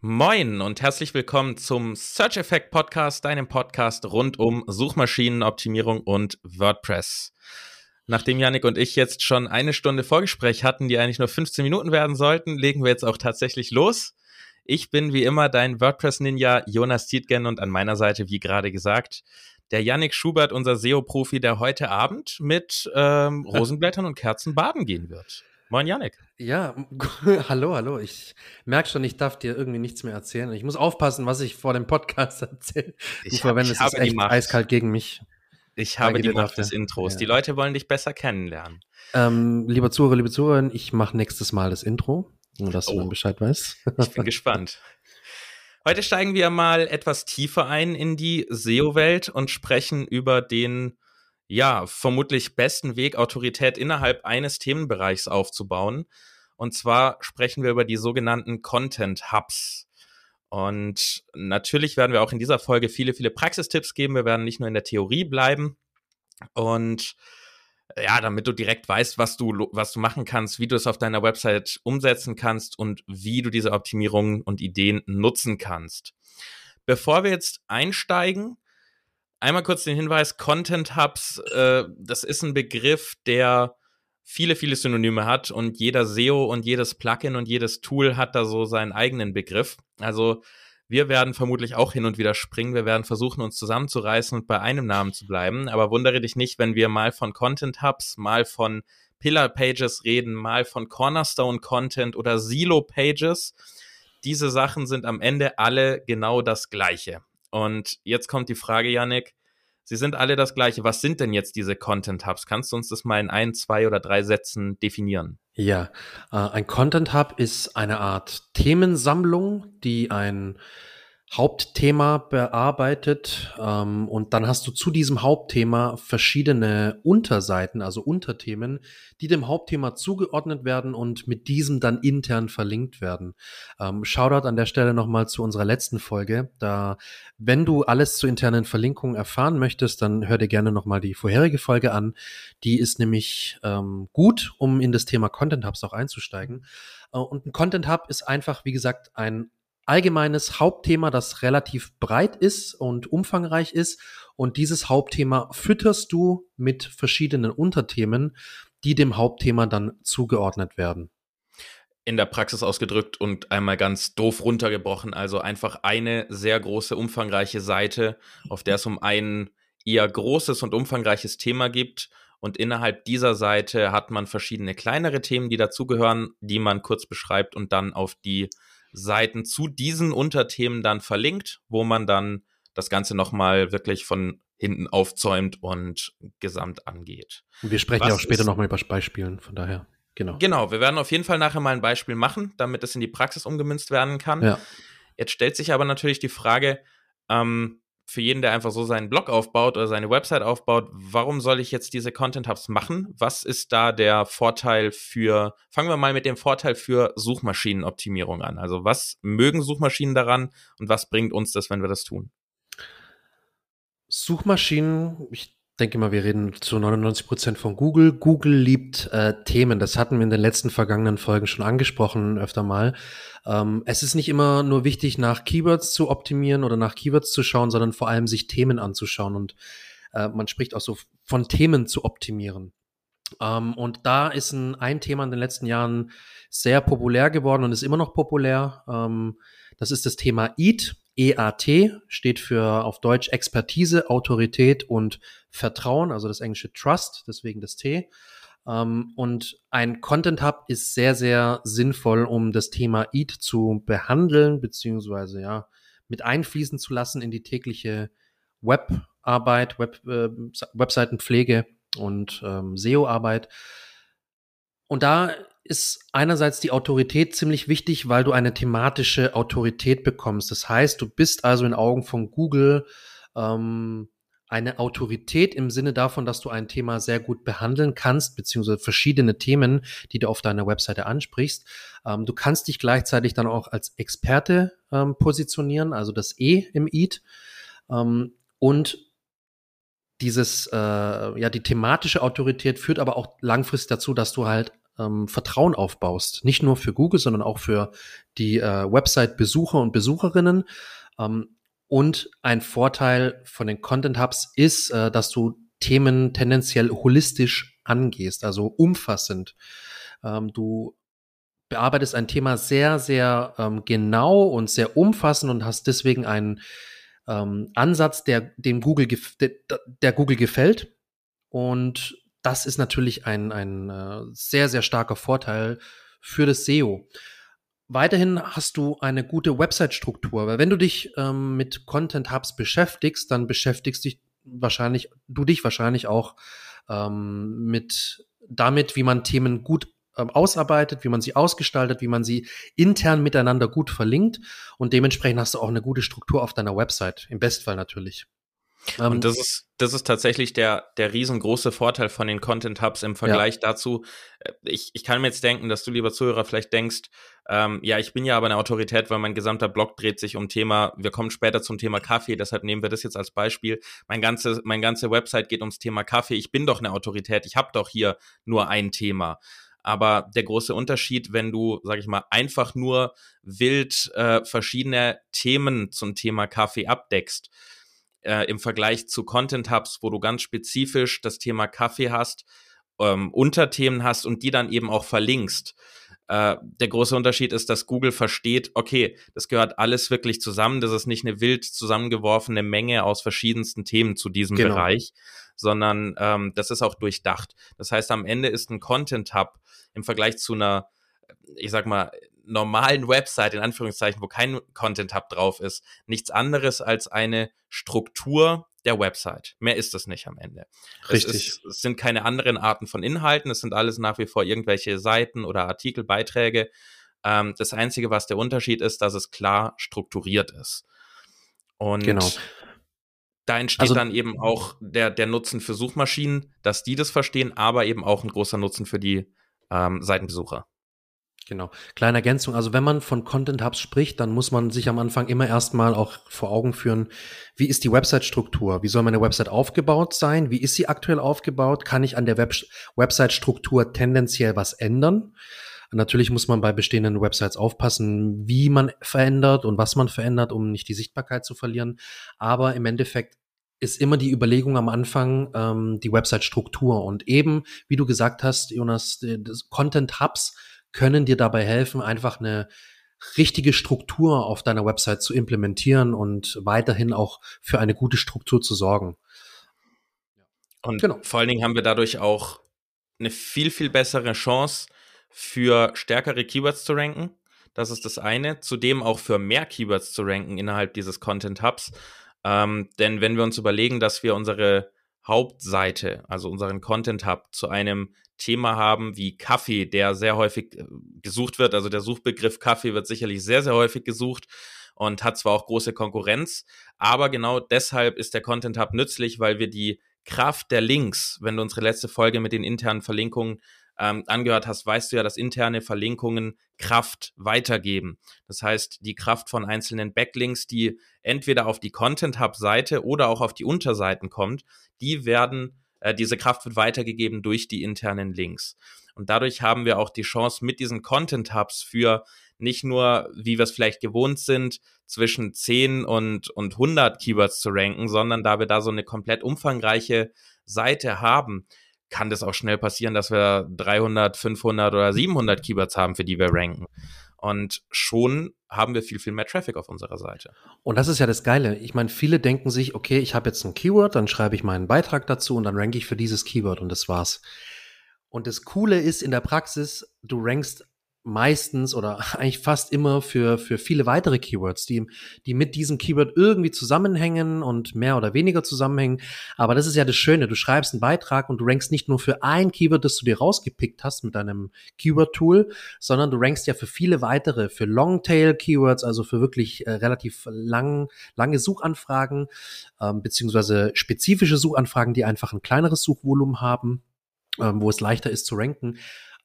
Moin und herzlich willkommen zum Search Effect Podcast, deinem Podcast rund um Suchmaschinenoptimierung und WordPress. Nachdem Yannick und ich jetzt schon eine Stunde Vorgespräch hatten, die eigentlich nur 15 Minuten werden sollten, legen wir jetzt auch tatsächlich los. Ich bin wie immer dein WordPress-Ninja Jonas Tietgen und an meiner Seite, wie gerade gesagt, der Yannick Schubert, unser SEO-Profi, der heute Abend mit ähm, Rosenblättern und Kerzen baden gehen wird. Moin, Janik. Ja, hallo, hallo. Ich merke schon, ich darf dir irgendwie nichts mehr erzählen. Ich muss aufpassen, was ich vor dem Podcast erzähle. Ich du verwendest es echt eiskalt gegen mich. Ich habe die Macht des Intros. Ja. Die Leute wollen dich besser kennenlernen. Ähm, lieber Zuhörer, liebe Zuhörerin, ich mache nächstes Mal das Intro, nur dass oh. du Bescheid weißt. ich bin gespannt. Heute steigen wir mal etwas tiefer ein in die SEO-Welt und sprechen über den ja, vermutlich besten Weg, Autorität innerhalb eines Themenbereichs aufzubauen. Und zwar sprechen wir über die sogenannten Content Hubs. Und natürlich werden wir auch in dieser Folge viele, viele Praxistipps geben. Wir werden nicht nur in der Theorie bleiben. Und ja, damit du direkt weißt, was du, was du machen kannst, wie du es auf deiner Website umsetzen kannst und wie du diese Optimierungen und Ideen nutzen kannst. Bevor wir jetzt einsteigen, Einmal kurz den Hinweis, Content Hubs, äh, das ist ein Begriff, der viele, viele Synonyme hat und jeder SEO und jedes Plugin und jedes Tool hat da so seinen eigenen Begriff. Also wir werden vermutlich auch hin und wieder springen. Wir werden versuchen, uns zusammenzureißen und bei einem Namen zu bleiben. Aber wundere dich nicht, wenn wir mal von Content Hubs, mal von Pillar Pages reden, mal von Cornerstone Content oder Silo Pages. Diese Sachen sind am Ende alle genau das Gleiche. Und jetzt kommt die Frage, Yannick. Sie sind alle das gleiche. Was sind denn jetzt diese Content Hubs? Kannst du uns das mal in ein, zwei oder drei Sätzen definieren? Ja, äh, ein Content Hub ist eine Art Themensammlung, die ein Hauptthema bearbeitet ähm, und dann hast du zu diesem Hauptthema verschiedene Unterseiten, also Unterthemen, die dem Hauptthema zugeordnet werden und mit diesem dann intern verlinkt werden. Ähm, Shoutout an der Stelle nochmal zu unserer letzten Folge. Da, wenn du alles zu internen Verlinkungen erfahren möchtest, dann hör dir gerne nochmal die vorherige Folge an. Die ist nämlich ähm, gut, um in das Thema Content Hubs auch einzusteigen. Äh, und ein Content Hub ist einfach, wie gesagt, ein allgemeines Hauptthema, das relativ breit ist und umfangreich ist. Und dieses Hauptthema fütterst du mit verschiedenen Unterthemen, die dem Hauptthema dann zugeordnet werden. In der Praxis ausgedrückt und einmal ganz doof runtergebrochen, also einfach eine sehr große, umfangreiche Seite, auf der es um ein eher großes und umfangreiches Thema gibt. Und innerhalb dieser Seite hat man verschiedene kleinere Themen, die dazugehören, die man kurz beschreibt und dann auf die Seiten zu diesen Unterthemen dann verlinkt, wo man dann das Ganze nochmal wirklich von hinten aufzäumt und gesamt angeht. Wir sprechen Was ja auch später nochmal über Beispielen, von daher. Genau. Genau, wir werden auf jeden Fall nachher mal ein Beispiel machen, damit es in die Praxis umgemünzt werden kann. Ja. Jetzt stellt sich aber natürlich die Frage, ähm, für jeden, der einfach so seinen Blog aufbaut oder seine Website aufbaut, warum soll ich jetzt diese Content Hubs machen? Was ist da der Vorteil für, fangen wir mal mit dem Vorteil für Suchmaschinenoptimierung an. Also was mögen Suchmaschinen daran und was bringt uns das, wenn wir das tun? Suchmaschinen, ich denke mal, wir reden zu 99 Prozent von Google. Google liebt äh, Themen. Das hatten wir in den letzten vergangenen Folgen schon angesprochen, öfter mal. Ähm, es ist nicht immer nur wichtig, nach Keywords zu optimieren oder nach Keywords zu schauen, sondern vor allem sich Themen anzuschauen. Und äh, man spricht auch so von Themen zu optimieren. Ähm, und da ist ein, ein Thema in den letzten Jahren sehr populär geworden und ist immer noch populär. Ähm, das ist das Thema EAT. EAT steht für auf Deutsch Expertise, Autorität und Vertrauen, also das englische Trust, deswegen das T. Ähm, und ein Content Hub ist sehr, sehr sinnvoll, um das Thema EAT zu behandeln, beziehungsweise ja, mit einfließen zu lassen in die tägliche Webarbeit, Web, äh, Webseitenpflege und ähm, SEO-Arbeit. Und da ist einerseits die Autorität ziemlich wichtig, weil du eine thematische Autorität bekommst. Das heißt, du bist also in Augen von Google ähm, eine Autorität im Sinne davon, dass du ein Thema sehr gut behandeln kannst, beziehungsweise verschiedene Themen, die du auf deiner Webseite ansprichst. Ähm, du kannst dich gleichzeitig dann auch als Experte ähm, positionieren, also das E im EAT. Ähm, und dieses, äh, ja, die thematische Autorität führt aber auch langfristig dazu, dass du halt ähm, Vertrauen aufbaust. Nicht nur für Google, sondern auch für die äh, Website-Besucher und Besucherinnen. Ähm, und ein Vorteil von den Content Hubs ist, äh, dass du Themen tendenziell holistisch angehst, also umfassend. Ähm, du bearbeitest ein Thema sehr, sehr ähm, genau und sehr umfassend und hast deswegen einen ähm, Ansatz, der dem Google, der, der Google gefällt. Und das ist natürlich ein, ein äh, sehr, sehr starker Vorteil für das SEO. Weiterhin hast du eine gute Website-Struktur, weil wenn du dich ähm, mit Content Hubs beschäftigst, dann beschäftigst dich wahrscheinlich, du dich wahrscheinlich auch ähm, mit damit, wie man Themen gut ähm, ausarbeitet, wie man sie ausgestaltet, wie man sie intern miteinander gut verlinkt und dementsprechend hast du auch eine gute Struktur auf deiner Website, im Bestfall natürlich. Ähm, und das ist, das ist tatsächlich der, der riesengroße Vorteil von den Content Hubs im Vergleich ja. dazu. Äh, ich, ich kann mir jetzt denken, dass du, lieber Zuhörer, vielleicht denkst, ähm, ja, ich bin ja aber eine Autorität, weil mein gesamter Blog dreht sich um Thema, wir kommen später zum Thema Kaffee, deshalb nehmen wir das jetzt als Beispiel. Mein ganze, mein ganze Website geht ums Thema Kaffee. Ich bin doch eine Autorität, ich habe doch hier nur ein Thema. Aber der große Unterschied, wenn du, sag ich mal, einfach nur wild äh, verschiedene Themen zum Thema Kaffee abdeckst, äh, im Vergleich zu Content Hubs, wo du ganz spezifisch das Thema Kaffee hast, ähm, Unterthemen hast und die dann eben auch verlinkst. Äh, der große Unterschied ist, dass Google versteht, okay, das gehört alles wirklich zusammen. Das ist nicht eine wild zusammengeworfene Menge aus verschiedensten Themen zu diesem genau. Bereich, sondern ähm, das ist auch durchdacht. Das heißt, am Ende ist ein Content Hub im Vergleich zu einer, ich sag mal, normalen Website, in Anführungszeichen, wo kein Content Hub drauf ist, nichts anderes als eine Struktur der Website. Mehr ist es nicht am Ende. Richtig. Es, ist, es, sind keine anderen Arten von Inhalten, es sind alles nach wie vor irgendwelche Seiten oder Artikel, Beiträge. Ähm, das Einzige, was der Unterschied ist, dass es klar strukturiert ist. Und genau. da entsteht also, dann eben auch der, der Nutzen für Suchmaschinen, dass die das verstehen, aber eben auch ein großer Nutzen für die ähm, Seitenbesucher. Genau. Kleine Ergänzung. Also wenn man von Content Hubs spricht, dann muss man sich am Anfang immer erstmal auch vor Augen führen, wie ist die Website-Struktur? Wie soll meine Website aufgebaut sein? Wie ist sie aktuell aufgebaut? Kann ich an der Web Website-Struktur tendenziell was ändern? Natürlich muss man bei bestehenden Websites aufpassen, wie man verändert und was man verändert, um nicht die Sichtbarkeit zu verlieren. Aber im Endeffekt ist immer die Überlegung am Anfang ähm, die Website-Struktur und eben, wie du gesagt hast, Jonas, Content Hubs können dir dabei helfen, einfach eine richtige Struktur auf deiner Website zu implementieren und weiterhin auch für eine gute Struktur zu sorgen. Und genau. vor allen Dingen haben wir dadurch auch eine viel, viel bessere Chance für stärkere Keywords zu ranken. Das ist das eine. Zudem auch für mehr Keywords zu ranken innerhalb dieses Content Hubs. Ähm, denn wenn wir uns überlegen, dass wir unsere Hauptseite, also unseren Content Hub, zu einem Thema haben wie Kaffee, der sehr häufig äh, gesucht wird. Also der Suchbegriff Kaffee wird sicherlich sehr, sehr häufig gesucht und hat zwar auch große Konkurrenz, aber genau deshalb ist der Content Hub nützlich, weil wir die Kraft der Links, wenn du unsere letzte Folge mit den internen Verlinkungen ähm, angehört hast, weißt du ja, dass interne Verlinkungen Kraft weitergeben. Das heißt, die Kraft von einzelnen Backlinks, die entweder auf die Content Hub Seite oder auch auf die Unterseiten kommt, die werden äh, diese Kraft wird weitergegeben durch die internen Links. Und dadurch haben wir auch die Chance, mit diesen Content Hubs für nicht nur, wie wir es vielleicht gewohnt sind, zwischen 10 und, und 100 Keywords zu ranken, sondern da wir da so eine komplett umfangreiche Seite haben, kann das auch schnell passieren, dass wir 300, 500 oder 700 Keywords haben, für die wir ranken. Und schon haben wir viel, viel mehr Traffic auf unserer Seite. Und das ist ja das Geile. Ich meine, viele denken sich, okay, ich habe jetzt ein Keyword, dann schreibe ich meinen Beitrag dazu und dann ranke ich für dieses Keyword und das war's. Und das Coole ist in der Praxis, du rankst meistens oder eigentlich fast immer für, für viele weitere Keywords, die, die mit diesem Keyword irgendwie zusammenhängen und mehr oder weniger zusammenhängen. Aber das ist ja das Schöne. Du schreibst einen Beitrag und du rankst nicht nur für ein Keyword, das du dir rausgepickt hast mit deinem Keyword-Tool, sondern du rankst ja für viele weitere, für Longtail-Keywords, also für wirklich äh, relativ lang, lange Suchanfragen, ähm, beziehungsweise spezifische Suchanfragen, die einfach ein kleineres Suchvolumen haben, ähm, wo es leichter ist zu ranken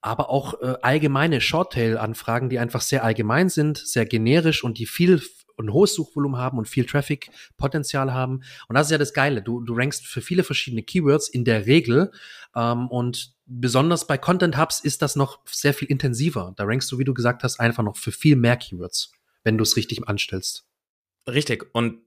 aber auch äh, allgemeine Shorttail-Anfragen, die einfach sehr allgemein sind, sehr generisch und die viel ein hohes Suchvolumen haben und viel Traffic-Potenzial haben. Und das ist ja das Geile. Du, du rankst für viele verschiedene Keywords in der Regel ähm, und besonders bei Content Hubs ist das noch sehr viel intensiver. Da rankst du, wie du gesagt hast, einfach noch für viel mehr Keywords, wenn du es richtig anstellst. Richtig. Und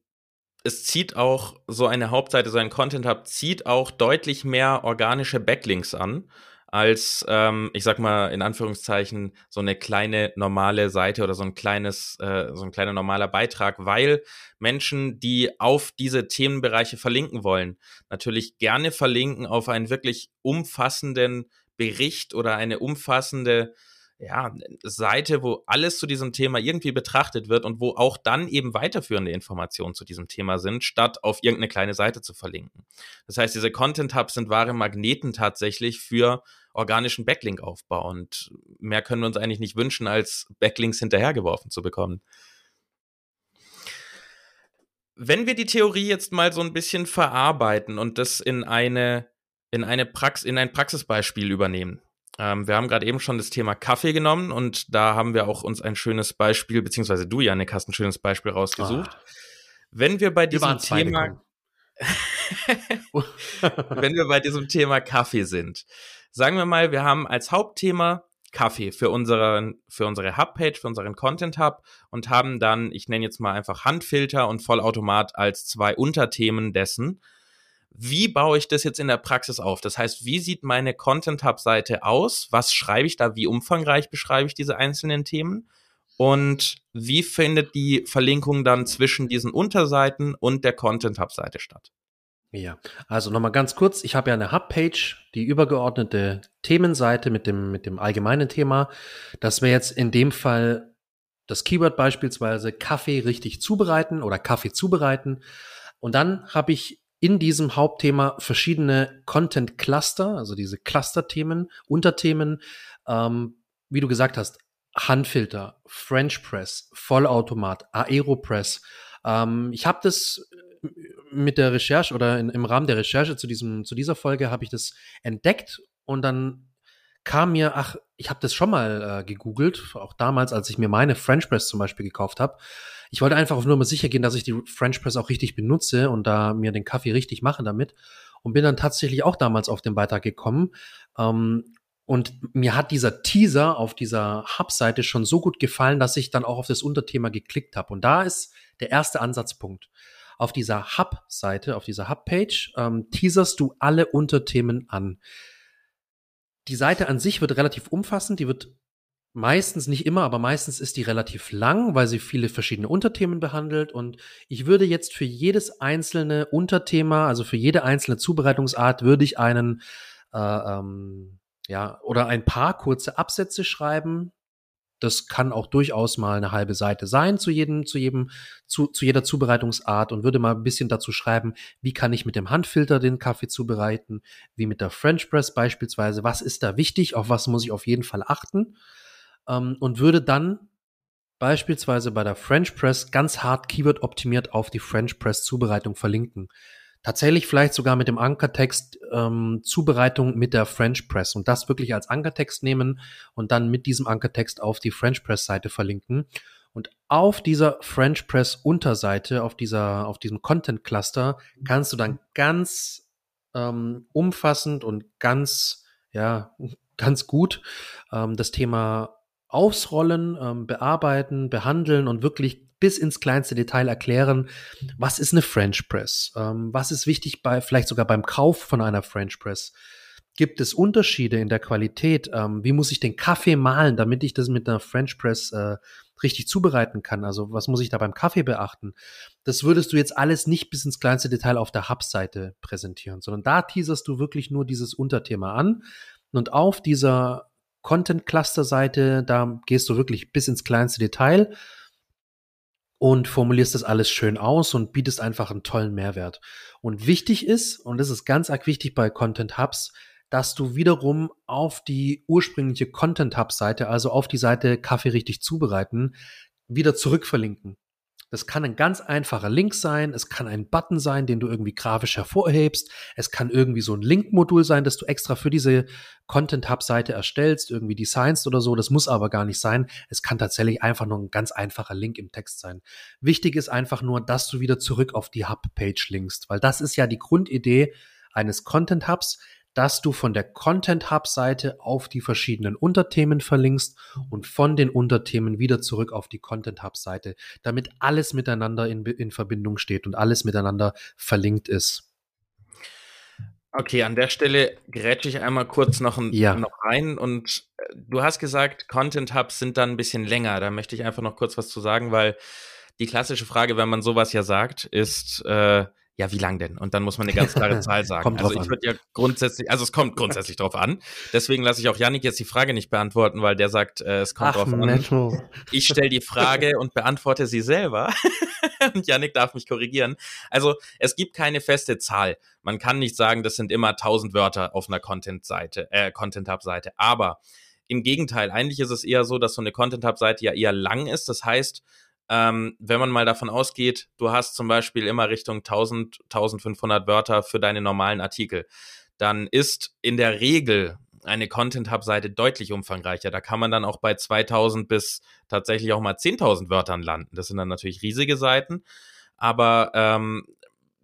es zieht auch so eine Hauptseite, so ein Content Hub zieht auch deutlich mehr organische Backlinks an als, ähm, ich sag mal, in Anführungszeichen, so eine kleine normale Seite oder so ein kleines, äh, so ein kleiner normaler Beitrag, weil Menschen, die auf diese Themenbereiche verlinken wollen, natürlich gerne verlinken auf einen wirklich umfassenden Bericht oder eine umfassende ja, Seite, wo alles zu diesem Thema irgendwie betrachtet wird und wo auch dann eben weiterführende Informationen zu diesem Thema sind, statt auf irgendeine kleine Seite zu verlinken. Das heißt, diese Content Hubs sind wahre Magneten tatsächlich für organischen Backlink-Aufbau und mehr können wir uns eigentlich nicht wünschen, als Backlinks hinterhergeworfen zu bekommen. Wenn wir die Theorie jetzt mal so ein bisschen verarbeiten und das in eine in eine Prax in ein Praxisbeispiel übernehmen, ähm, wir haben gerade eben schon das Thema Kaffee genommen und da haben wir auch uns ein schönes Beispiel, beziehungsweise du, Janik, hast ein schönes Beispiel rausgesucht. Oh. Wenn wir bei diesem wir Thema, wenn wir bei diesem Thema Kaffee sind, sagen wir mal, wir haben als Hauptthema Kaffee für unseren, für unsere Hubpage, für unseren Content Hub und haben dann, ich nenne jetzt mal einfach Handfilter und Vollautomat als zwei Unterthemen dessen wie baue ich das jetzt in der Praxis auf? Das heißt, wie sieht meine Content Hub Seite aus? Was schreibe ich da? Wie umfangreich beschreibe ich diese einzelnen Themen? Und wie findet die Verlinkung dann zwischen diesen Unterseiten und der Content Hub Seite statt? Ja, also nochmal ganz kurz. Ich habe ja eine Hub-Page, die übergeordnete Themenseite mit dem, mit dem allgemeinen Thema. Das wäre jetzt in dem Fall das Keyword beispielsweise Kaffee richtig zubereiten oder Kaffee zubereiten. Und dann habe ich in diesem Hauptthema verschiedene Content-Cluster, also diese Cluster-Themen, Unterthemen, ähm, wie du gesagt hast, Handfilter, French Press, Vollautomat, Aeropress. Ähm, ich habe das mit der Recherche oder in, im Rahmen der Recherche zu, diesem, zu dieser Folge habe ich das entdeckt und dann kam mir, ach, ich habe das schon mal äh, gegoogelt, auch damals, als ich mir meine French Press zum Beispiel gekauft habe. Ich wollte einfach auf nur mal sicher gehen, dass ich die French Press auch richtig benutze und da mir den Kaffee richtig mache damit. Und bin dann tatsächlich auch damals auf den Beitrag gekommen. Ähm, und mir hat dieser Teaser auf dieser Hub-Seite schon so gut gefallen, dass ich dann auch auf das Unterthema geklickt habe. Und da ist der erste Ansatzpunkt. Auf dieser Hub-Seite, auf dieser Hub-Page, ähm, teaserst du alle Unterthemen an. Die Seite an sich wird relativ umfassend, die wird meistens, nicht immer, aber meistens ist die relativ lang, weil sie viele verschiedene Unterthemen behandelt. Und ich würde jetzt für jedes einzelne Unterthema, also für jede einzelne Zubereitungsart, würde ich einen, äh, ähm, ja, oder ein paar kurze Absätze schreiben. Das kann auch durchaus mal eine halbe Seite sein zu jedem, zu jedem, zu, zu jeder Zubereitungsart und würde mal ein bisschen dazu schreiben, wie kann ich mit dem Handfilter den Kaffee zubereiten, wie mit der French Press beispielsweise, was ist da wichtig, auf was muss ich auf jeden Fall achten ähm, und würde dann beispielsweise bei der French Press ganz hart Keyword optimiert auf die French Press Zubereitung verlinken. Tatsächlich vielleicht sogar mit dem Ankertext ähm, Zubereitung mit der French Press und das wirklich als Ankertext nehmen und dann mit diesem Ankertext auf die French Press Seite verlinken. Und auf dieser French Press Unterseite, auf dieser, auf diesem Content Cluster, kannst du dann ganz ähm, umfassend und ganz, ja, ganz gut ähm, das Thema ausrollen, ähm, bearbeiten, behandeln und wirklich bis ins kleinste Detail erklären, was ist eine French Press? Ähm, was ist wichtig bei, vielleicht sogar beim Kauf von einer French Press? Gibt es Unterschiede in der Qualität? Ähm, wie muss ich den Kaffee mahlen, damit ich das mit einer French Press äh, richtig zubereiten kann? Also was muss ich da beim Kaffee beachten? Das würdest du jetzt alles nicht bis ins kleinste Detail auf der Hub-Seite präsentieren, sondern da teaserst du wirklich nur dieses Unterthema an. Und auf dieser Content-Cluster-Seite, da gehst du wirklich bis ins kleinste Detail und formulierst das alles schön aus und bietest einfach einen tollen Mehrwert. Und wichtig ist, und das ist ganz arg wichtig bei Content Hubs, dass du wiederum auf die ursprüngliche Content Hub Seite, also auf die Seite Kaffee richtig zubereiten, wieder zurückverlinken. Das kann ein ganz einfacher Link sein, es kann ein Button sein, den du irgendwie grafisch hervorhebst, es kann irgendwie so ein Link-Modul sein, das du extra für diese Content-Hub-Seite erstellst, irgendwie designst oder so, das muss aber gar nicht sein. Es kann tatsächlich einfach nur ein ganz einfacher Link im Text sein. Wichtig ist einfach nur, dass du wieder zurück auf die Hub-Page linkst, weil das ist ja die Grundidee eines Content-Hubs, dass du von der Content Hub Seite auf die verschiedenen Unterthemen verlinkst und von den Unterthemen wieder zurück auf die Content Hub Seite, damit alles miteinander in, in Verbindung steht und alles miteinander verlinkt ist. Okay, an der Stelle grätsche ich einmal kurz noch, ein, ja. noch rein und äh, du hast gesagt, Content Hubs sind dann ein bisschen länger. Da möchte ich einfach noch kurz was zu sagen, weil die klassische Frage, wenn man sowas ja sagt, ist, äh, ja, wie lang denn? Und dann muss man eine ganz klare Zahl sagen. kommt also ich würde ja grundsätzlich, also es kommt grundsätzlich drauf an. Deswegen lasse ich auch Yannick jetzt die Frage nicht beantworten, weil der sagt, äh, es kommt Ach, drauf Menno. an. Ich stelle die Frage und beantworte sie selber. und Yannick darf mich korrigieren. Also es gibt keine feste Zahl. Man kann nicht sagen, das sind immer 1000 Wörter auf einer Content-Seite, äh, Content-Hub-Seite. Aber im Gegenteil, eigentlich ist es eher so, dass so eine Content-Hub-Seite ja eher lang ist. Das heißt, ähm, wenn man mal davon ausgeht, du hast zum Beispiel immer Richtung 1000, 1500 Wörter für deine normalen Artikel, dann ist in der Regel eine Content Hub Seite deutlich umfangreicher. Da kann man dann auch bei 2000 bis tatsächlich auch mal 10.000 Wörtern landen. Das sind dann natürlich riesige Seiten, aber ähm,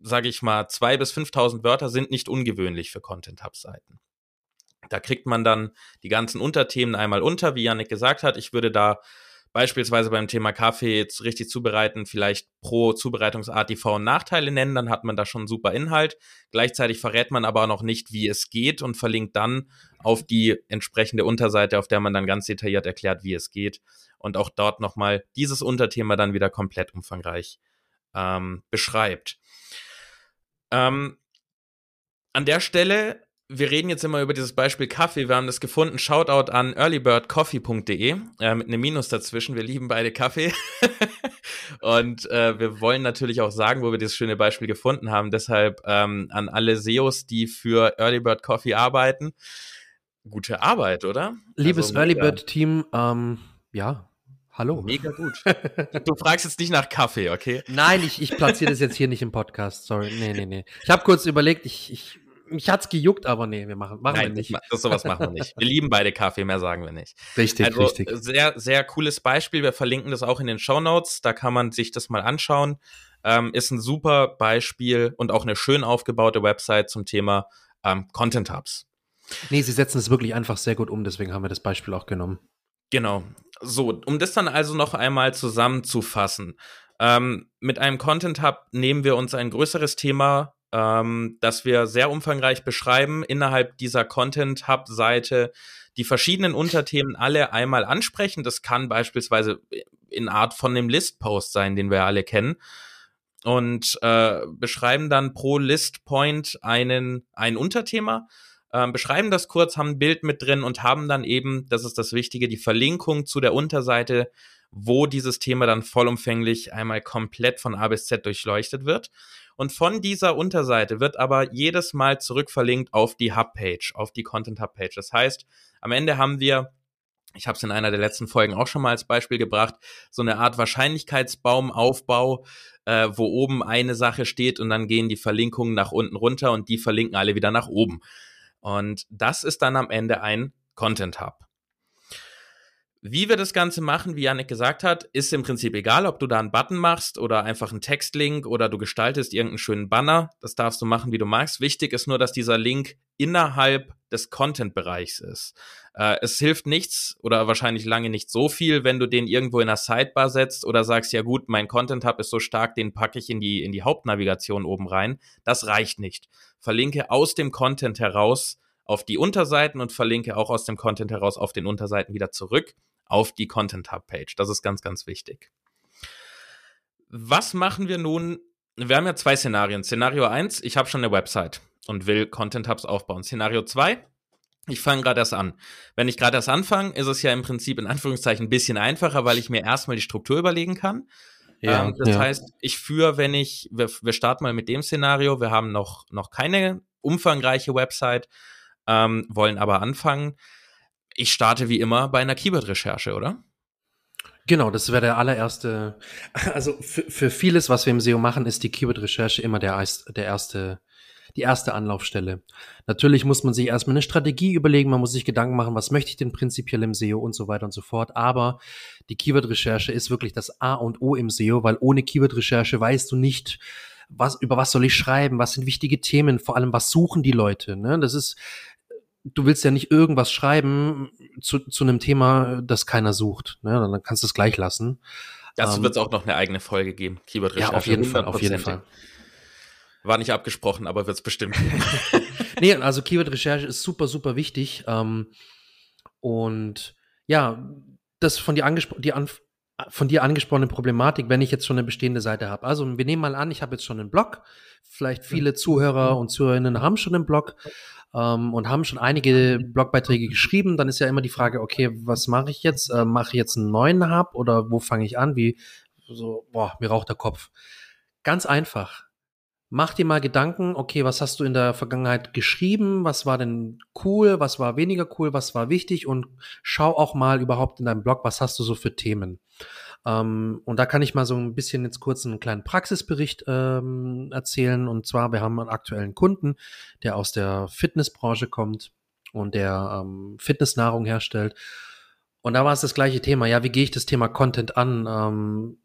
sage ich mal, 2 bis 5.000 Wörter sind nicht ungewöhnlich für Content Hub Seiten. Da kriegt man dann die ganzen Unterthemen einmal unter, wie Janik gesagt hat. Ich würde da beispielsweise beim Thema Kaffee richtig zubereiten, vielleicht pro Zubereitungsart die Vor- und Nachteile nennen, dann hat man da schon super Inhalt. Gleichzeitig verrät man aber noch nicht, wie es geht und verlinkt dann auf die entsprechende Unterseite, auf der man dann ganz detailliert erklärt, wie es geht und auch dort nochmal dieses Unterthema dann wieder komplett umfangreich ähm, beschreibt. Ähm, an der Stelle wir reden jetzt immer über dieses Beispiel Kaffee. Wir haben das gefunden. Shoutout an earlybirdcoffee.de äh, mit einem Minus dazwischen. Wir lieben beide Kaffee. und äh, wir wollen natürlich auch sagen, wo wir dieses schöne Beispiel gefunden haben. Deshalb ähm, an alle SEOs, die für Earlybird Coffee arbeiten. Gute Arbeit, oder? Liebes also, Earlybird-Team, ähm, ja, Hallo. Mega gut. Du fragst jetzt nicht nach Kaffee, okay? Nein, ich, ich platziere das jetzt hier nicht im Podcast. Sorry. Nee, nee, nee. Ich habe kurz überlegt, ich, ich mich hat's gejuckt, aber nee, wir machen, machen Nein, wir nicht. Das, sowas machen wir nicht. Wir lieben beide Kaffee, mehr sagen wir nicht. Richtig, also, richtig. Sehr, sehr cooles Beispiel. Wir verlinken das auch in den Show Notes. Da kann man sich das mal anschauen. Ähm, ist ein super Beispiel und auch eine schön aufgebaute Website zum Thema ähm, Content Hubs. Nee, sie setzen es wirklich einfach sehr gut um, deswegen haben wir das Beispiel auch genommen. Genau. So, um das dann also noch einmal zusammenzufassen. Ähm, mit einem Content Hub nehmen wir uns ein größeres Thema ähm, dass wir sehr umfangreich beschreiben innerhalb dieser Content Hub Seite die verschiedenen Unterthemen alle einmal ansprechen. Das kann beispielsweise in Art von dem List-Post sein, den wir alle kennen. Und äh, beschreiben dann pro List-Point einen, ein Unterthema, äh, beschreiben das kurz, haben ein Bild mit drin und haben dann eben, das ist das Wichtige, die Verlinkung zu der Unterseite, wo dieses Thema dann vollumfänglich einmal komplett von A bis Z durchleuchtet wird. Und von dieser Unterseite wird aber jedes Mal zurückverlinkt auf die Hubpage, auf die Content Hubpage. Das heißt, am Ende haben wir ich habe es in einer der letzten Folgen auch schon mal als Beispiel gebracht, so eine Art Wahrscheinlichkeitsbaumaufbau, äh, wo oben eine Sache steht und dann gehen die Verlinkungen nach unten runter und die verlinken alle wieder nach oben. Und das ist dann am Ende ein Content Hub. Wie wir das Ganze machen, wie Janik gesagt hat, ist im Prinzip egal, ob du da einen Button machst oder einfach einen Textlink oder du gestaltest irgendeinen schönen Banner. Das darfst du machen, wie du magst. Wichtig ist nur, dass dieser Link innerhalb des Content-Bereichs ist. Äh, es hilft nichts oder wahrscheinlich lange nicht so viel, wenn du den irgendwo in der Sidebar setzt oder sagst, ja gut, mein Content-Hub ist so stark, den packe ich in die, in die Hauptnavigation oben rein. Das reicht nicht. Verlinke aus dem Content heraus auf die Unterseiten und verlinke auch aus dem Content heraus auf den Unterseiten wieder zurück auf die Content Hub Page. Das ist ganz, ganz wichtig. Was machen wir nun? Wir haben ja zwei Szenarien. Szenario 1, ich habe schon eine Website und will Content Hubs aufbauen. Szenario 2, ich fange gerade erst an. Wenn ich gerade erst anfange, ist es ja im Prinzip in Anführungszeichen ein bisschen einfacher, weil ich mir erstmal die Struktur überlegen kann. Ja, ähm, das ja. heißt, ich führe, wenn ich, wir, wir starten mal mit dem Szenario, wir haben noch, noch keine umfangreiche Website, ähm, wollen aber anfangen ich starte wie immer bei einer Keyword-Recherche, oder? Genau, das wäre der allererste. Also für, für vieles, was wir im SEO machen, ist die Keyword-Recherche immer der, der erste, die erste Anlaufstelle. Natürlich muss man sich erstmal eine Strategie überlegen, man muss sich Gedanken machen, was möchte ich denn prinzipiell im SEO und so weiter und so fort. Aber die Keyword-Recherche ist wirklich das A und O im SEO, weil ohne Keyword-Recherche weißt du nicht, was, über was soll ich schreiben, was sind wichtige Themen, vor allem was suchen die Leute. Ne? Das ist, du willst ja nicht irgendwas schreiben zu, zu einem Thema, das keiner sucht. Ne? Dann kannst du es gleich lassen. Dazu ähm, wird es auch noch eine eigene Folge geben. Keyword-Recherche. Ja, auf jeden Fall, auf jeden Fall. War nicht abgesprochen, aber wird es bestimmt. nee, also Keyword-Recherche ist super, super wichtig. Ähm, und ja, das von dir, die an von dir angesprochene Problematik, wenn ich jetzt schon eine bestehende Seite habe. Also wir nehmen mal an, ich habe jetzt schon einen Blog. Vielleicht viele Zuhörer und Zuhörerinnen haben schon einen Blog ähm, und haben schon einige Blogbeiträge geschrieben. Dann ist ja immer die Frage, okay, was mache ich jetzt? Äh, mache ich jetzt einen neuen Hub oder wo fange ich an? Wie so, boah, mir raucht der Kopf. Ganz einfach mach dir mal Gedanken, okay, was hast du in der Vergangenheit geschrieben? Was war denn cool? Was war weniger cool? Was war wichtig? Und schau auch mal überhaupt in deinem Blog, was hast du so für Themen? Ähm, und da kann ich mal so ein bisschen jetzt kurz einen kleinen Praxisbericht ähm, erzählen. Und zwar, wir haben einen aktuellen Kunden, der aus der Fitnessbranche kommt und der ähm, Fitnessnahrung herstellt. Und da war es das gleiche Thema. Ja, wie gehe ich das Thema Content an? Ähm,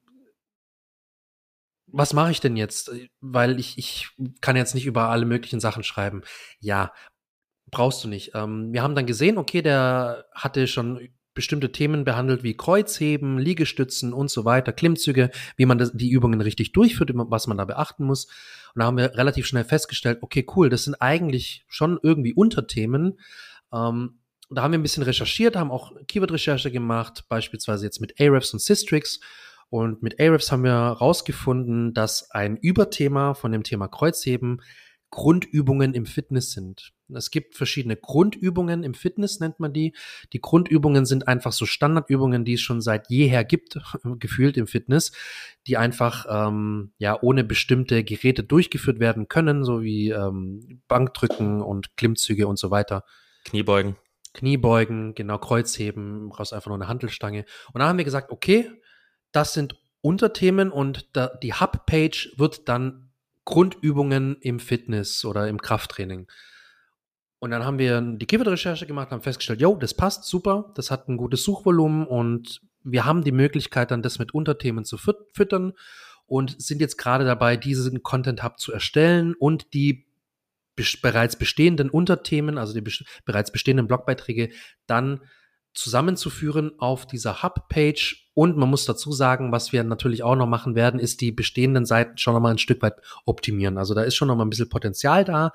was mache ich denn jetzt? Weil ich, ich kann jetzt nicht über alle möglichen Sachen schreiben. Ja, brauchst du nicht. Ähm, wir haben dann gesehen, okay, der hatte schon bestimmte Themen behandelt wie Kreuzheben, Liegestützen und so weiter, Klimmzüge, wie man das, die Übungen richtig durchführt, was man da beachten muss. Und da haben wir relativ schnell festgestellt, okay, cool, das sind eigentlich schon irgendwie Unterthemen. Ähm, da haben wir ein bisschen recherchiert, haben auch Keyword-Recherche gemacht, beispielsweise jetzt mit Ahrefs und Systrix und mit Ahrefs haben wir herausgefunden, dass ein Überthema von dem Thema Kreuzheben Grundübungen im Fitness sind. Es gibt verschiedene Grundübungen im Fitness, nennt man die. Die Grundübungen sind einfach so Standardübungen, die es schon seit jeher gibt, gefühlt im Fitness, die einfach ähm, ja ohne bestimmte Geräte durchgeführt werden können, so wie ähm, Bankdrücken und Klimmzüge und so weiter. Kniebeugen. Kniebeugen, genau, Kreuzheben, brauchst einfach nur eine Handelstange. Und da haben wir gesagt, okay, das sind Unterthemen und da, die Hub-Page wird dann Grundübungen im Fitness oder im Krafttraining. Und dann haben wir die Keyword-Recherche gemacht, haben festgestellt, jo, das passt super, das hat ein gutes Suchvolumen und wir haben die Möglichkeit, dann das mit Unterthemen zu füttern und sind jetzt gerade dabei, diesen Content Hub zu erstellen und die bereits bestehenden Unterthemen, also die bereits bestehenden Blogbeiträge, dann zusammenzuführen auf dieser Hub-Page. Und man muss dazu sagen, was wir natürlich auch noch machen werden, ist die bestehenden Seiten schon nochmal ein Stück weit optimieren. Also da ist schon nochmal ein bisschen Potenzial da.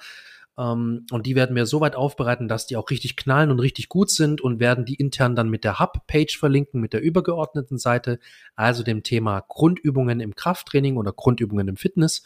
Um, ähm, und die werden wir so weit aufbereiten, dass die auch richtig knallen und richtig gut sind und werden die intern dann mit der Hub-Page verlinken, mit der übergeordneten Seite, also dem Thema Grundübungen im Krafttraining oder Grundübungen im Fitness.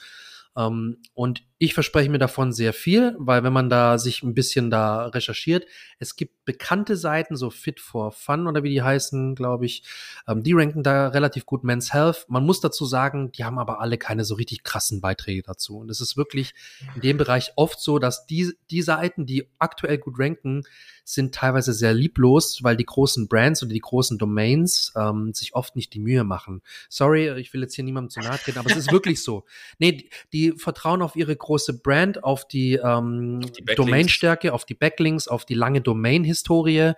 Um, ähm, und ich verspreche mir davon sehr viel, weil wenn man da sich ein bisschen da recherchiert, es gibt bekannte Seiten, so Fit for Fun oder wie die heißen, glaube ich, ähm, die ranken da relativ gut Men's Health. Man muss dazu sagen, die haben aber alle keine so richtig krassen Beiträge dazu. Und es ist wirklich in dem Bereich oft so, dass die, die Seiten, die aktuell gut ranken, sind teilweise sehr lieblos, weil die großen Brands oder die großen Domains ähm, sich oft nicht die Mühe machen. Sorry, ich will jetzt hier niemandem zu nahe treten, aber es ist wirklich so. Nee, die, die vertrauen auf ihre große Brand, auf die, ähm, die Domainstärke, auf die Backlinks, auf die lange Domain-Historie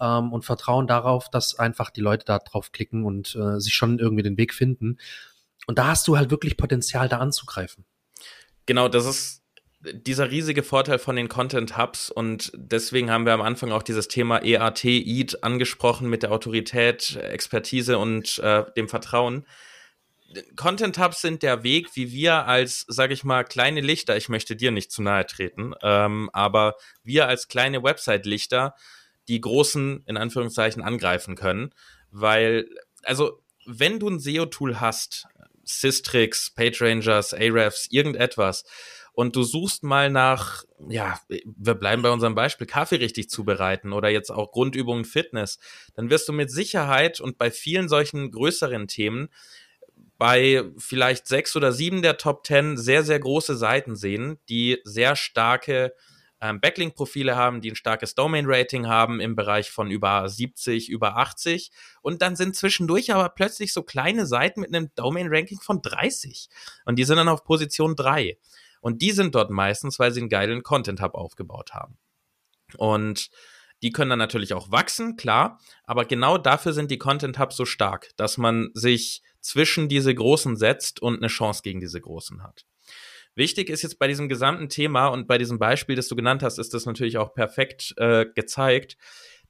ähm, und vertrauen darauf, dass einfach die Leute da drauf klicken und äh, sich schon irgendwie den Weg finden. Und da hast du halt wirklich Potenzial, da anzugreifen. Genau, das ist dieser riesige Vorteil von den Content Hubs und deswegen haben wir am Anfang auch dieses Thema EAT, EAT angesprochen mit der Autorität, Expertise und äh, dem Vertrauen. Content Hubs sind der Weg, wie wir als, sage ich mal, kleine Lichter, ich möchte dir nicht zu nahe treten, ähm, aber wir als kleine Website-Lichter die großen, in Anführungszeichen, angreifen können. Weil, also, wenn du ein SEO-Tool hast, Systrix, PageRangers, Ahrefs, irgendetwas, und du suchst mal nach, ja, wir bleiben bei unserem Beispiel, Kaffee richtig zubereiten oder jetzt auch Grundübungen Fitness, dann wirst du mit Sicherheit und bei vielen solchen größeren Themen bei vielleicht sechs oder sieben der Top Ten sehr, sehr große Seiten sehen, die sehr starke ähm, Backlink-Profile haben, die ein starkes Domain-Rating haben im Bereich von über 70, über 80. Und dann sind zwischendurch aber plötzlich so kleine Seiten mit einem Domain-Ranking von 30. Und die sind dann auf Position 3. Und die sind dort meistens, weil sie einen geilen Content-Hub aufgebaut haben. Und die können dann natürlich auch wachsen, klar, aber genau dafür sind die Content Hubs so stark, dass man sich zwischen diese großen setzt und eine Chance gegen diese großen hat. Wichtig ist jetzt bei diesem gesamten Thema und bei diesem Beispiel, das du genannt hast, ist das natürlich auch perfekt äh, gezeigt,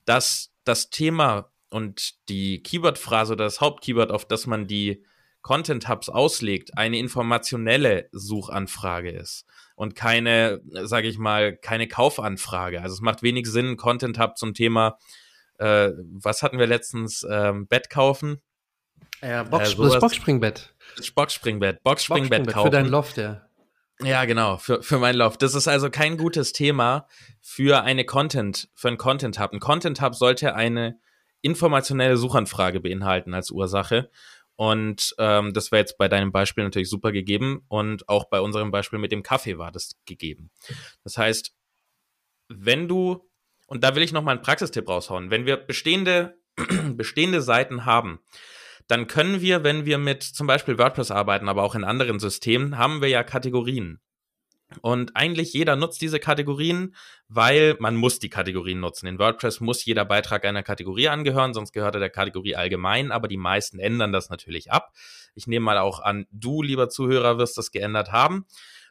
dass das Thema und die Keyword-Phrase oder das Hauptkeyword, auf das man die Content Hubs auslegt, eine informationelle Suchanfrage ist und keine, sage ich mal, keine Kaufanfrage. Also es macht wenig Sinn, Content Hub zum Thema, äh, was hatten wir letztens, ähm, Bett kaufen. Ja, Box, äh, das Boxspringbett. Boxspringbett, Boxspringbett kaufen. Für dein Loft, ja. Ja, genau, für, für mein Loft. Das ist also kein gutes Thema für eine Content, für ein Content Hub. Ein Content Hub sollte eine informationelle Suchanfrage beinhalten als Ursache. Und ähm, das wäre jetzt bei deinem Beispiel natürlich super gegeben und auch bei unserem Beispiel mit dem Kaffee war das gegeben. Das heißt, wenn du, und da will ich nochmal einen Praxistipp raushauen, wenn wir bestehende, bestehende Seiten haben, dann können wir, wenn wir mit zum Beispiel WordPress arbeiten, aber auch in anderen Systemen, haben wir ja Kategorien. Und eigentlich jeder nutzt diese Kategorien, weil man muss die Kategorien nutzen. In WordPress muss jeder Beitrag einer Kategorie angehören, sonst gehört er der Kategorie allgemein, aber die meisten ändern das natürlich ab. Ich nehme mal auch an, du, lieber Zuhörer, wirst das geändert haben.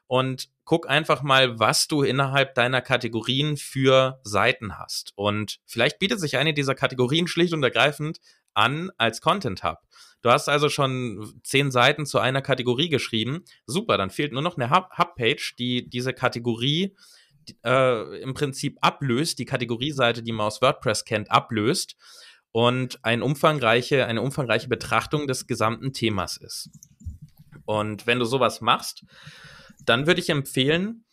Und guck einfach mal, was du innerhalb deiner Kategorien für Seiten hast. Und vielleicht bietet sich eine dieser Kategorien schlicht und ergreifend an als Content Hub. Du hast also schon zehn Seiten zu einer Kategorie geschrieben. Super, dann fehlt nur noch eine Hub-Page, die diese Kategorie äh, im Prinzip ablöst, die Kategorieseite, die man aus WordPress kennt, ablöst und ein umfangreiche, eine umfangreiche Betrachtung des gesamten Themas ist. Und wenn du sowas machst, dann würde ich empfehlen,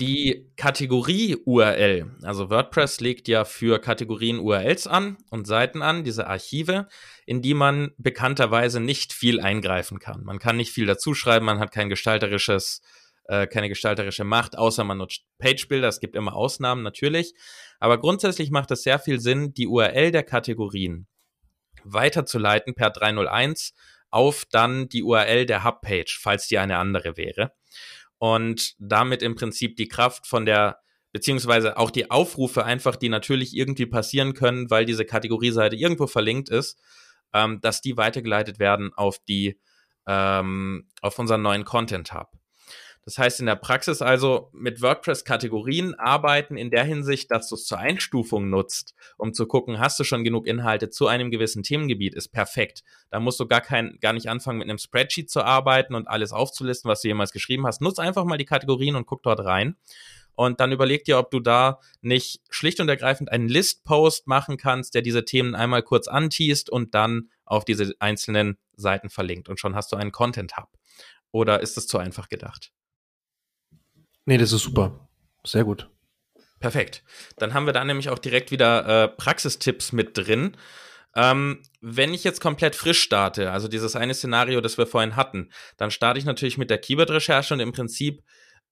die Kategorie-URL, also WordPress legt ja für Kategorien URLs an und Seiten an, diese Archive, in die man bekannterweise nicht viel eingreifen kann. Man kann nicht viel dazuschreiben, man hat kein gestalterisches, äh, keine gestalterische Macht, außer man nutzt Page-Builder. Es gibt immer Ausnahmen natürlich. Aber grundsätzlich macht es sehr viel Sinn, die URL der Kategorien weiterzuleiten per 301 auf dann die URL der Hub-Page, falls die eine andere wäre und damit im Prinzip die Kraft von der beziehungsweise auch die Aufrufe einfach, die natürlich irgendwie passieren können, weil diese Kategorieseite irgendwo verlinkt ist, ähm, dass die weitergeleitet werden auf die ähm, auf unseren neuen Content Hub. Das heißt in der Praxis also mit WordPress-Kategorien arbeiten in der Hinsicht, dass du es zur Einstufung nutzt, um zu gucken, hast du schon genug Inhalte zu einem gewissen Themengebiet, ist perfekt. Da musst du gar kein, gar nicht anfangen, mit einem Spreadsheet zu arbeiten und alles aufzulisten, was du jemals geschrieben hast. Nutz einfach mal die Kategorien und guck dort rein. Und dann überleg dir, ob du da nicht schlicht und ergreifend einen List-Post machen kannst, der diese Themen einmal kurz anteast und dann auf diese einzelnen Seiten verlinkt. Und schon hast du einen Content-Hub. Oder ist das zu einfach gedacht? Nee, das ist super. Sehr gut. Perfekt. Dann haben wir da nämlich auch direkt wieder äh, Praxistipps mit drin. Ähm, wenn ich jetzt komplett frisch starte, also dieses eine Szenario, das wir vorhin hatten, dann starte ich natürlich mit der Keyword-Recherche und im Prinzip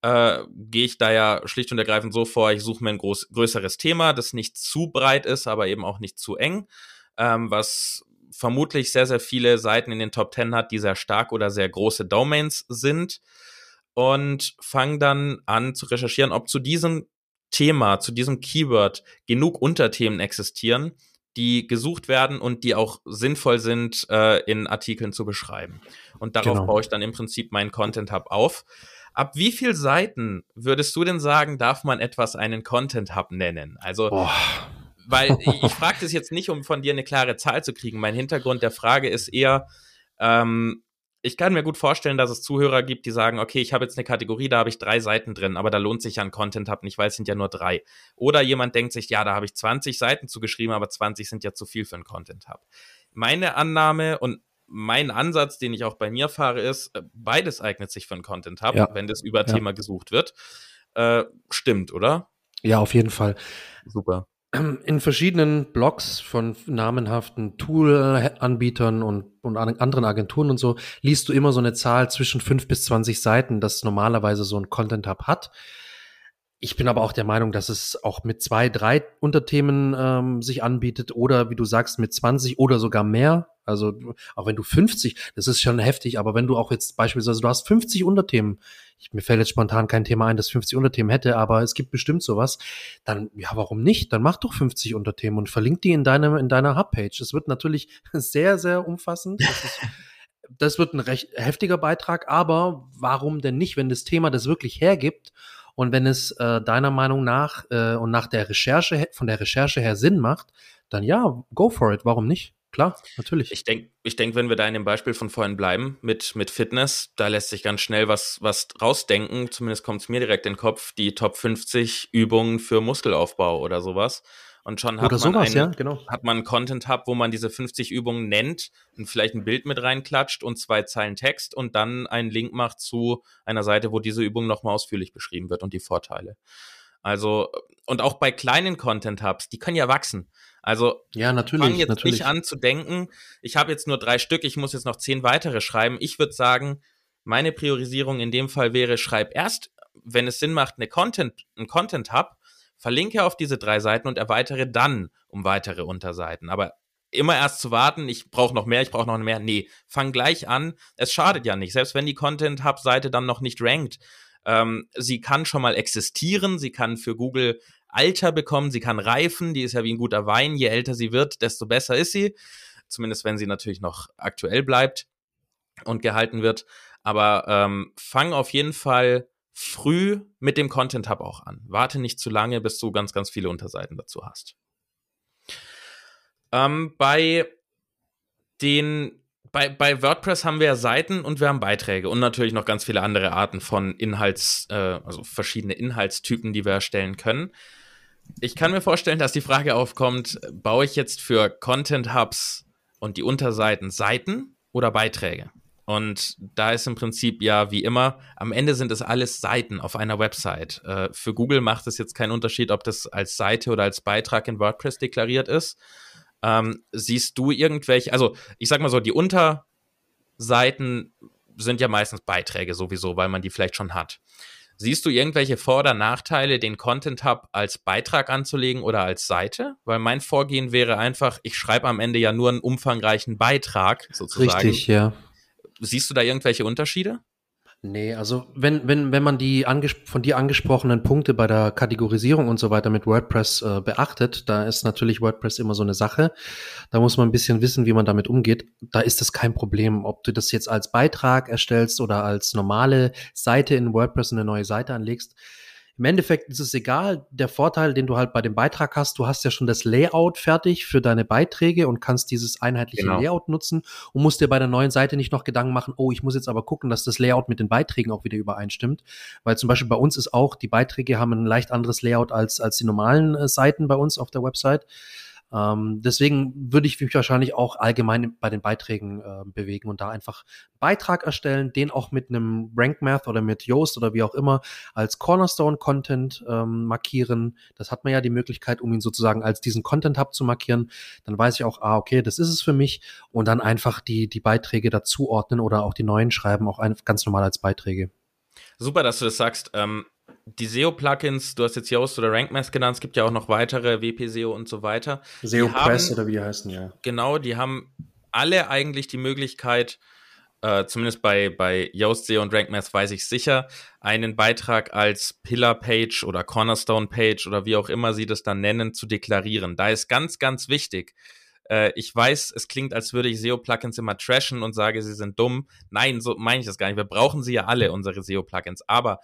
äh, gehe ich da ja schlicht und ergreifend so vor, ich suche mir ein groß, größeres Thema, das nicht zu breit ist, aber eben auch nicht zu eng, ähm, was vermutlich sehr, sehr viele Seiten in den Top 10 hat, die sehr stark oder sehr große Domains sind und fange dann an zu recherchieren, ob zu diesem Thema, zu diesem Keyword genug Unterthemen existieren, die gesucht werden und die auch sinnvoll sind, äh, in Artikeln zu beschreiben. Und darauf genau. baue ich dann im Prinzip meinen Content Hub auf. Ab wie viel Seiten würdest du denn sagen, darf man etwas einen Content Hub nennen? Also, oh. weil ich, ich frage das jetzt nicht, um von dir eine klare Zahl zu kriegen. Mein Hintergrund der Frage ist eher, ähm, ich kann mir gut vorstellen, dass es Zuhörer gibt, die sagen, okay, ich habe jetzt eine Kategorie, da habe ich drei Seiten drin, aber da lohnt sich ja ein Content Hub nicht, weil es sind ja nur drei. Oder jemand denkt sich, ja, da habe ich 20 Seiten zugeschrieben, aber 20 sind ja zu viel für ein Content Hub. Meine Annahme und mein Ansatz, den ich auch bei mir fahre, ist, äh, beides eignet sich für ein Content Hub, ja. wenn das über ja. Thema gesucht wird. Äh, stimmt, oder? Ja, auf jeden Fall. Super in verschiedenen Blogs von namenhaften Tool-Anbietern und, und anderen Agenturen und so liest du immer so eine Zahl zwischen fünf bis zwanzig Seiten, das normalerweise so ein Content Hub hat. Ich bin aber auch der Meinung, dass es auch mit zwei, drei Unterthemen ähm, sich anbietet oder wie du sagst, mit 20 oder sogar mehr. Also auch wenn du 50, das ist schon heftig, aber wenn du auch jetzt beispielsweise, du hast 50 Unterthemen, ich, mir fällt jetzt spontan kein Thema ein, das 50 Unterthemen hätte, aber es gibt bestimmt sowas, dann, ja, warum nicht? Dann mach doch 50 Unterthemen und verlink die in deinem, in deiner Hubpage. Es wird natürlich sehr, sehr umfassend. Das wird ein recht heftiger Beitrag, aber warum denn nicht, wenn das Thema das wirklich hergibt und wenn es äh, deiner Meinung nach äh, und nach der Recherche, von der Recherche her Sinn macht, dann ja, go for it, warum nicht? Klar, natürlich. Ich denke, ich denk, wenn wir da in dem Beispiel von vorhin bleiben mit, mit Fitness, da lässt sich ganz schnell was, was rausdenken. Zumindest kommt es mir direkt in den Kopf, die Top 50 Übungen für Muskelaufbau oder sowas. Und schon hat, oder man, sowas, einen, ja, genau. hat man einen Content-Hub, wo man diese 50 Übungen nennt und vielleicht ein Bild mit reinklatscht und zwei Zeilen Text und dann einen Link macht zu einer Seite, wo diese Übung nochmal ausführlich beschrieben wird und die Vorteile. Also, und auch bei kleinen Content-Hubs, die können ja wachsen. Also ja, natürlich, fang jetzt natürlich. nicht an zu denken, ich habe jetzt nur drei Stück, ich muss jetzt noch zehn weitere schreiben. Ich würde sagen, meine Priorisierung in dem Fall wäre, schreib erst, wenn es Sinn macht, eine Content, ein Content-Hub, verlinke auf diese drei Seiten und erweitere dann um weitere Unterseiten. Aber immer erst zu warten, ich brauche noch mehr, ich brauche noch mehr. Nee, fang gleich an. Es schadet ja nicht, selbst wenn die Content Hub Seite dann noch nicht rankt. Ähm, sie kann schon mal existieren, sie kann für Google Alter bekommen, sie kann reifen, die ist ja wie ein guter Wein, je älter sie wird, desto besser ist sie. Zumindest wenn sie natürlich noch aktuell bleibt und gehalten wird. Aber ähm, fang auf jeden Fall früh mit dem Content Hub auch an. Warte nicht zu lange, bis du ganz, ganz viele Unterseiten dazu hast. Ähm, bei den bei, bei WordPress haben wir Seiten und wir haben Beiträge und natürlich noch ganz viele andere Arten von Inhalts, äh, also verschiedene Inhaltstypen, die wir erstellen können. Ich kann mir vorstellen, dass die Frage aufkommt, baue ich jetzt für Content Hubs und die Unterseiten Seiten oder Beiträge? Und da ist im Prinzip ja wie immer, am Ende sind es alles Seiten auf einer Website. Äh, für Google macht es jetzt keinen Unterschied, ob das als Seite oder als Beitrag in WordPress deklariert ist. Ähm, siehst du irgendwelche, also ich sag mal so, die Unterseiten sind ja meistens Beiträge sowieso, weil man die vielleicht schon hat. Siehst du irgendwelche Vor- oder Nachteile, den Content Hub als Beitrag anzulegen oder als Seite? Weil mein Vorgehen wäre einfach, ich schreibe am Ende ja nur einen umfangreichen Beitrag sozusagen. Richtig, ja. Siehst du da irgendwelche Unterschiede? Nee, also wenn, wenn, wenn man die von dir angesprochenen Punkte bei der Kategorisierung und so weiter mit WordPress äh, beachtet, da ist natürlich WordPress immer so eine Sache. Da muss man ein bisschen wissen, wie man damit umgeht. Da ist das kein Problem, ob du das jetzt als Beitrag erstellst oder als normale Seite in WordPress eine neue Seite anlegst. Im Endeffekt ist es egal. Der Vorteil, den du halt bei dem Beitrag hast, du hast ja schon das Layout fertig für deine Beiträge und kannst dieses einheitliche genau. Layout nutzen und musst dir bei der neuen Seite nicht noch Gedanken machen, oh, ich muss jetzt aber gucken, dass das Layout mit den Beiträgen auch wieder übereinstimmt. Weil zum Beispiel bei uns ist auch, die Beiträge haben ein leicht anderes Layout als, als die normalen äh, Seiten bei uns auf der Website. Ähm, deswegen würde ich mich wahrscheinlich auch allgemein bei den Beiträgen äh, bewegen und da einfach Beitrag erstellen, den auch mit einem Rank Math oder mit Yoast oder wie auch immer als Cornerstone Content ähm, markieren. Das hat man ja die Möglichkeit, um ihn sozusagen als diesen Content Hub zu markieren. Dann weiß ich auch, ah, okay, das ist es für mich und dann einfach die, die Beiträge dazuordnen oder auch die neuen schreiben, auch ein, ganz normal als Beiträge. Super, dass du das sagst. Ähm, die SEO-Plugins, du hast jetzt Yoast oder RankMath genannt, es gibt ja auch noch weitere, WP-SEO und so weiter. SEO Press oder wie die heißen, ja. Genau, die haben alle eigentlich die Möglichkeit, äh, zumindest bei, bei Yoast SEO und RankMath weiß ich sicher, einen Beitrag als Pillar-Page oder Cornerstone-Page oder wie auch immer sie das dann nennen, zu deklarieren. Da ist ganz, ganz wichtig, äh, ich weiß, es klingt, als würde ich SEO-Plugins immer trashen und sage, sie sind dumm. Nein, so meine ich das gar nicht. Wir brauchen sie ja alle, unsere SEO-Plugins. Aber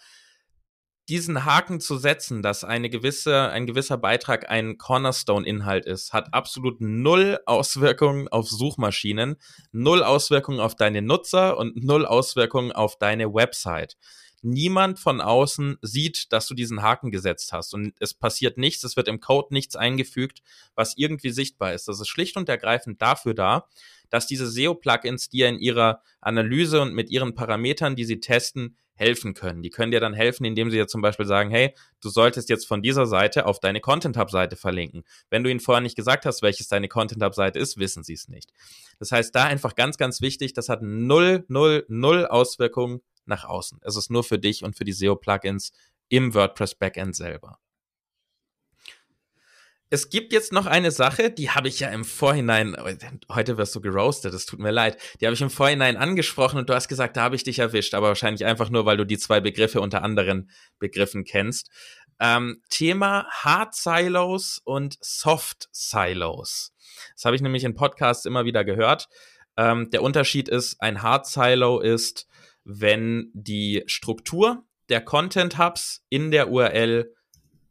diesen Haken zu setzen, dass eine gewisse, ein gewisser Beitrag ein Cornerstone-Inhalt ist, hat absolut null Auswirkungen auf Suchmaschinen, null Auswirkungen auf deine Nutzer und null Auswirkungen auf deine Website. Niemand von außen sieht, dass du diesen Haken gesetzt hast und es passiert nichts, es wird im Code nichts eingefügt, was irgendwie sichtbar ist. Das ist schlicht und ergreifend dafür da, dass diese SEO-Plugins dir in ihrer Analyse und mit ihren Parametern, die sie testen, helfen können. Die können dir dann helfen, indem sie dir zum Beispiel sagen, hey, du solltest jetzt von dieser Seite auf deine Content Hub Seite verlinken. Wenn du ihnen vorher nicht gesagt hast, welches deine Content Hub Seite ist, wissen sie es nicht. Das heißt, da einfach ganz, ganz wichtig, das hat null, null, null Auswirkungen nach außen. Es ist nur für dich und für die SEO Plugins im WordPress Backend selber. Es gibt jetzt noch eine Sache, die habe ich ja im Vorhinein, heute wirst du geroastet, es tut mir leid, die habe ich im Vorhinein angesprochen und du hast gesagt, da habe ich dich erwischt, aber wahrscheinlich einfach nur, weil du die zwei Begriffe unter anderen Begriffen kennst. Ähm, Thema Hard Silos und Soft Silos. Das habe ich nämlich in Podcasts immer wieder gehört. Ähm, der Unterschied ist, ein Hard Silo ist, wenn die Struktur der Content Hubs in der URL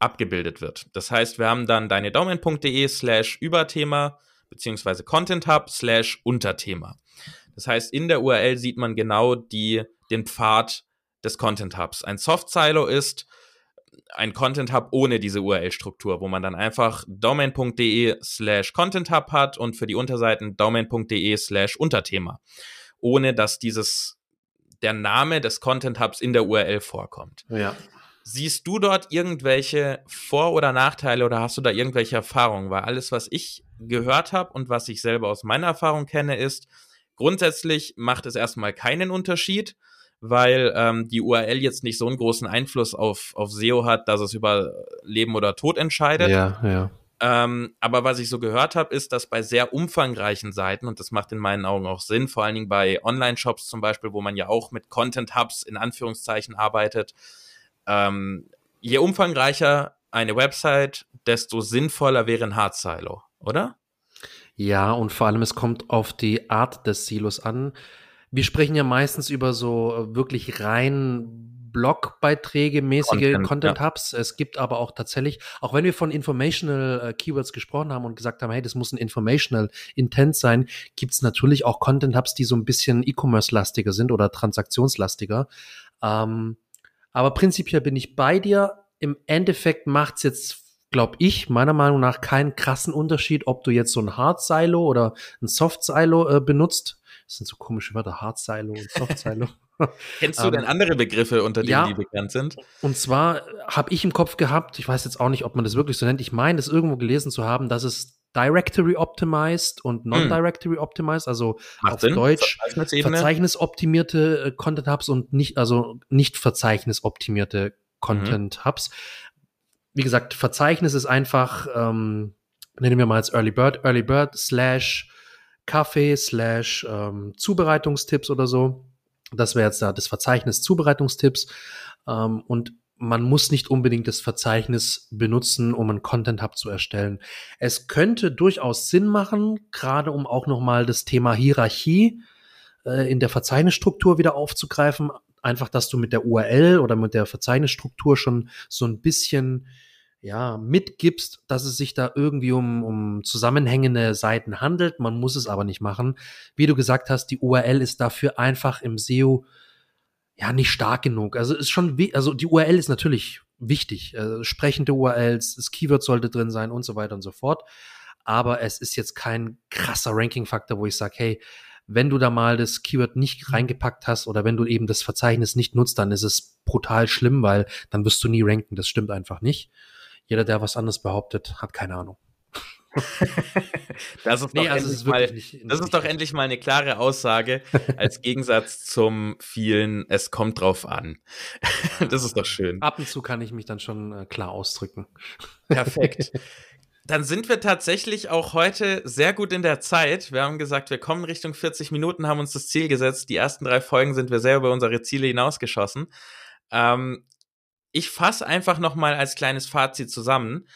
abgebildet wird. Das heißt, wir haben dann deine domain.de slash Überthema beziehungsweise Content Hub slash Unterthema. Das heißt, in der URL sieht man genau die, den Pfad des Content Hubs. Ein Soft Silo ist ein Content Hub ohne diese URL-Struktur, wo man dann einfach domain.de slash Content Hub hat und für die Unterseiten domain.de slash Unterthema. Ohne dass dieses, der Name des Content Hubs in der URL vorkommt. Ja. Siehst du dort irgendwelche Vor- oder Nachteile oder hast du da irgendwelche Erfahrungen? Weil alles, was ich gehört habe und was ich selber aus meiner Erfahrung kenne, ist, grundsätzlich macht es erstmal keinen Unterschied, weil ähm, die URL jetzt nicht so einen großen Einfluss auf, auf SEO hat, dass es über Leben oder Tod entscheidet. Ja, ja. Ähm, aber was ich so gehört habe, ist, dass bei sehr umfangreichen Seiten, und das macht in meinen Augen auch Sinn, vor allen Dingen bei Online-Shops zum Beispiel, wo man ja auch mit Content-Hubs in Anführungszeichen arbeitet, ähm, je umfangreicher eine Website, desto sinnvoller wäre ein Hard-Silo, oder? Ja, und vor allem es kommt auf die Art des Silos an. Wir sprechen ja meistens über so äh, wirklich rein Blogbeiträge mäßige Content, Content Hubs. Ja. Es gibt aber auch tatsächlich, auch wenn wir von Informational äh, Keywords gesprochen haben und gesagt haben, hey, das muss ein Informational Intent sein, gibt es natürlich auch Content Hubs, die so ein bisschen E-Commerce-lastiger sind oder transaktionslastiger. Ähm, aber prinzipiell bin ich bei dir. Im Endeffekt macht es jetzt glaube ich, meiner Meinung nach keinen krassen Unterschied, ob du jetzt so ein Hard Silo oder ein Soft Silo äh, benutzt. Das sind so komische Wörter, Hard Silo und Soft Silo. Kennst du denn ähm, andere Begriffe, unter denen ja, die bekannt sind? Und zwar habe ich im Kopf gehabt, ich weiß jetzt auch nicht, ob man das wirklich so nennt, ich meine, das irgendwo gelesen zu haben, dass es Directory Optimized und hm. Non-Directory Optimized, also Macht auf Sinn. Deutsch verzeichnisoptimierte äh, Content Hubs und nicht, also nicht verzeichnisoptimierte Content mhm. Hubs. Wie gesagt, Verzeichnis ist einfach, ähm, nennen wir mal als Early Bird, Early Bird slash Kaffee slash ähm, Zubereitungstipps oder so. Das wäre jetzt da das Verzeichnis Zubereitungstipps. Ähm, und man muss nicht unbedingt das Verzeichnis benutzen, um einen Content Hub zu erstellen. Es könnte durchaus Sinn machen, gerade um auch nochmal das Thema Hierarchie äh, in der Verzeichnisstruktur wieder aufzugreifen. Einfach, dass du mit der URL oder mit der Verzeichnisstruktur schon so ein bisschen ja, mitgibst, dass es sich da irgendwie um, um zusammenhängende Seiten handelt. Man muss es aber nicht machen. Wie du gesagt hast, die URL ist dafür einfach im SEO ja nicht stark genug. Also ist schon, also die URL ist natürlich wichtig. Äh, sprechende URLs, das Keyword sollte drin sein und so weiter und so fort. Aber es ist jetzt kein krasser Ranking-Faktor, wo ich sage, hey, wenn du da mal das Keyword nicht reingepackt hast oder wenn du eben das Verzeichnis nicht nutzt, dann ist es brutal schlimm, weil dann wirst du nie ranken. Das stimmt einfach nicht. Jeder, der was anderes behauptet, hat keine Ahnung. das ist, nee, doch, also endlich mal, das ist doch endlich mal eine klare Aussage als Gegensatz zum vielen, es kommt drauf an. das ist doch schön. Ab und zu kann ich mich dann schon äh, klar ausdrücken. Perfekt. Dann sind wir tatsächlich auch heute sehr gut in der Zeit. Wir haben gesagt, wir kommen Richtung 40 Minuten, haben uns das Ziel gesetzt. Die ersten drei Folgen sind wir sehr über unsere Ziele hinausgeschossen. Ähm, ich fasse einfach noch mal als kleines Fazit zusammen.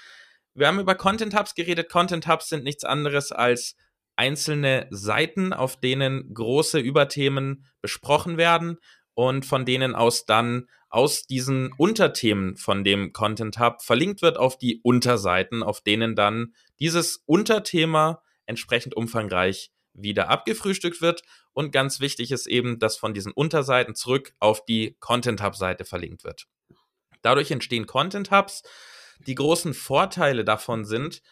Wir haben über Content Hubs geredet. Content Hubs sind nichts anderes als einzelne Seiten, auf denen große Überthemen besprochen werden und von denen aus dann aus diesen Unterthemen von dem Content Hub verlinkt wird auf die Unterseiten, auf denen dann dieses Unterthema entsprechend umfangreich wieder abgefrühstückt wird. Und ganz wichtig ist eben, dass von diesen Unterseiten zurück auf die Content Hub Seite verlinkt wird. Dadurch entstehen Content Hubs. Die großen Vorteile davon sind,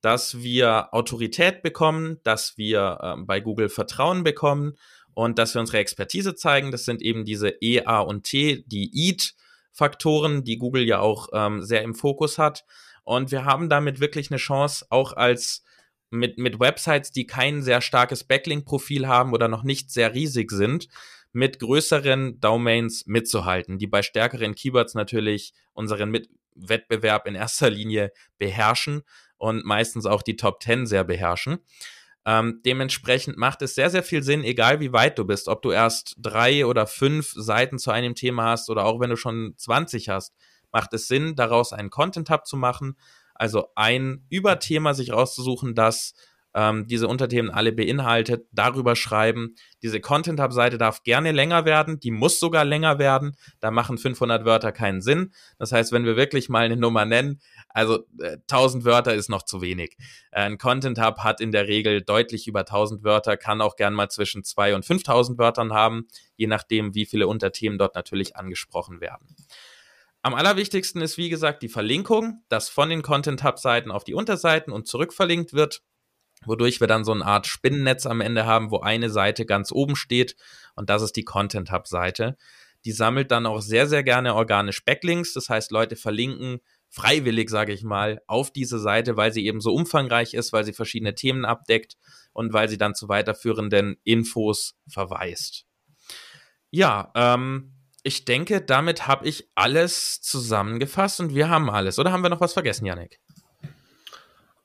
dass wir Autorität bekommen, dass wir äh, bei Google Vertrauen bekommen und dass wir unsere Expertise zeigen. Das sind eben diese E, A und T, die EAT-Faktoren, die Google ja auch ähm, sehr im Fokus hat. Und wir haben damit wirklich eine Chance, auch als mit, mit Websites, die kein sehr starkes Backlink-Profil haben oder noch nicht sehr riesig sind, mit größeren Domains mitzuhalten, die bei stärkeren Keywords natürlich unseren mit Wettbewerb in erster Linie beherrschen und meistens auch die Top 10 sehr beherrschen. Ähm, dementsprechend macht es sehr, sehr viel Sinn, egal wie weit du bist, ob du erst drei oder fünf Seiten zu einem Thema hast oder auch wenn du schon 20 hast, macht es Sinn, daraus einen Content-Hub zu machen, also ein Überthema sich rauszusuchen, das ähm, diese Unterthemen alle beinhaltet, darüber schreiben. Diese Content Hub Seite darf gerne länger werden, die muss sogar länger werden. Da machen 500 Wörter keinen Sinn. Das heißt, wenn wir wirklich mal eine Nummer nennen, also äh, 1000 Wörter ist noch zu wenig. Äh, ein Content Hub hat in der Regel deutlich über 1000 Wörter, kann auch gern mal zwischen 2 und 5000 Wörtern haben, je nachdem, wie viele Unterthemen dort natürlich angesprochen werden. Am allerwichtigsten ist, wie gesagt, die Verlinkung, dass von den Content Hub Seiten auf die Unterseiten und zurück verlinkt wird wodurch wir dann so eine Art Spinnennetz am Ende haben, wo eine Seite ganz oben steht und das ist die Content Hub Seite. Die sammelt dann auch sehr, sehr gerne organisch Backlinks. Das heißt, Leute verlinken freiwillig, sage ich mal, auf diese Seite, weil sie eben so umfangreich ist, weil sie verschiedene Themen abdeckt und weil sie dann zu weiterführenden Infos verweist. Ja, ähm, ich denke, damit habe ich alles zusammengefasst und wir haben alles. Oder haben wir noch was vergessen, Janik?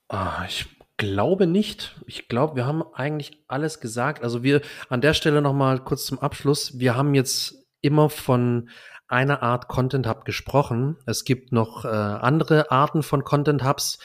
Ah, ich glaube nicht. Ich glaube, wir haben eigentlich alles gesagt. Also wir an der Stelle noch mal kurz zum Abschluss. Wir haben jetzt immer von einer Art Content Hub gesprochen. Es gibt noch äh, andere Arten von Content Hubs.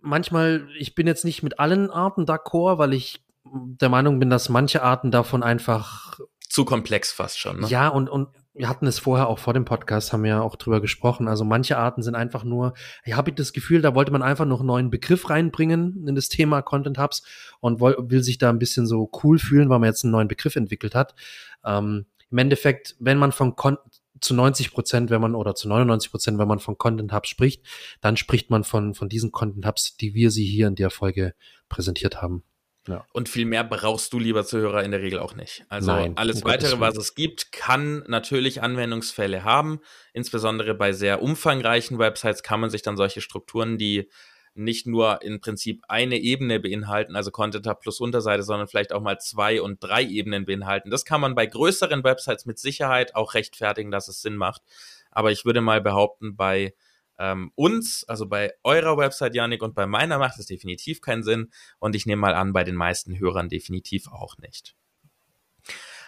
Manchmal, ich bin jetzt nicht mit allen Arten d'accord, weil ich der Meinung bin, dass manche Arten davon einfach zu komplex fast schon. Ne? Ja, und, und wir hatten es vorher auch vor dem Podcast, haben ja auch drüber gesprochen. Also manche Arten sind einfach nur, ich habe das Gefühl, da wollte man einfach noch einen neuen Begriff reinbringen in das Thema Content Hubs und will, will sich da ein bisschen so cool fühlen, weil man jetzt einen neuen Begriff entwickelt hat. Ähm, Im Endeffekt, wenn man von Con zu 90 Prozent, wenn man oder zu 99 Prozent, wenn man von Content Hubs spricht, dann spricht man von, von diesen Content Hubs, die wir sie hier in der Folge präsentiert haben. Ja. Und viel mehr brauchst du, lieber Zuhörer, in der Regel auch nicht. Also Nein, alles weitere, was es gibt, kann natürlich Anwendungsfälle haben. Insbesondere bei sehr umfangreichen Websites kann man sich dann solche Strukturen, die nicht nur im Prinzip eine Ebene beinhalten, also Content Hub plus Unterseite, sondern vielleicht auch mal zwei und drei Ebenen beinhalten. Das kann man bei größeren Websites mit Sicherheit auch rechtfertigen, dass es Sinn macht. Aber ich würde mal behaupten, bei ähm, uns, also bei eurer Website, Janik, und bei meiner macht es definitiv keinen Sinn. Und ich nehme mal an, bei den meisten Hörern definitiv auch nicht.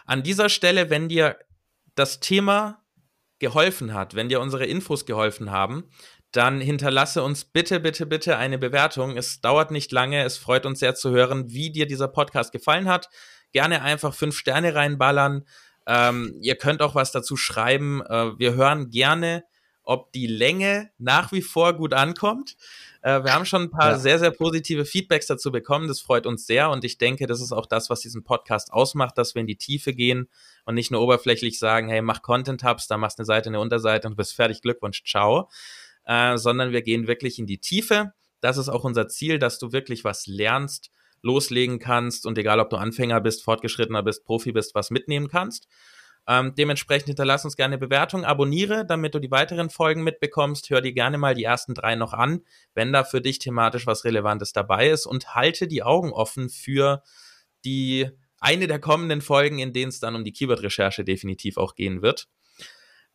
An dieser Stelle, wenn dir das Thema geholfen hat, wenn dir unsere Infos geholfen haben, dann hinterlasse uns bitte, bitte, bitte eine Bewertung. Es dauert nicht lange. Es freut uns sehr zu hören, wie dir dieser Podcast gefallen hat. Gerne einfach fünf Sterne reinballern. Ähm, ihr könnt auch was dazu schreiben. Äh, wir hören gerne ob die Länge nach wie vor gut ankommt. Äh, wir haben schon ein paar ja. sehr, sehr positive Feedbacks dazu bekommen. Das freut uns sehr und ich denke, das ist auch das, was diesen Podcast ausmacht, dass wir in die Tiefe gehen und nicht nur oberflächlich sagen, hey, mach Content Hubs, da machst du eine Seite, eine Unterseite und bist fertig, Glückwunsch, ciao. Äh, sondern wir gehen wirklich in die Tiefe. Das ist auch unser Ziel, dass du wirklich was lernst, loslegen kannst und egal, ob du Anfänger bist, Fortgeschrittener bist, Profi bist, was mitnehmen kannst. Ähm, dementsprechend hinterlass uns gerne Bewertung, abonniere, damit du die weiteren Folgen mitbekommst. Hör dir gerne mal die ersten drei noch an, wenn da für dich thematisch was Relevantes dabei ist und halte die Augen offen für die eine der kommenden Folgen, in denen es dann um die Keyword-Recherche definitiv auch gehen wird.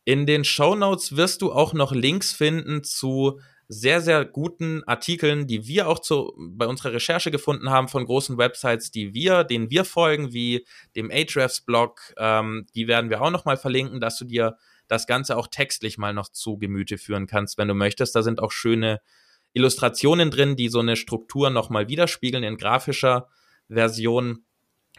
In den Show Notes wirst du auch noch Links finden zu sehr, sehr guten Artikeln, die wir auch zu, bei unserer Recherche gefunden haben von großen Websites, die wir, denen wir folgen, wie dem Ahrefs-Blog. Ähm, die werden wir auch nochmal verlinken, dass du dir das Ganze auch textlich mal noch zu Gemüte führen kannst, wenn du möchtest. Da sind auch schöne Illustrationen drin, die so eine Struktur nochmal widerspiegeln in grafischer Version.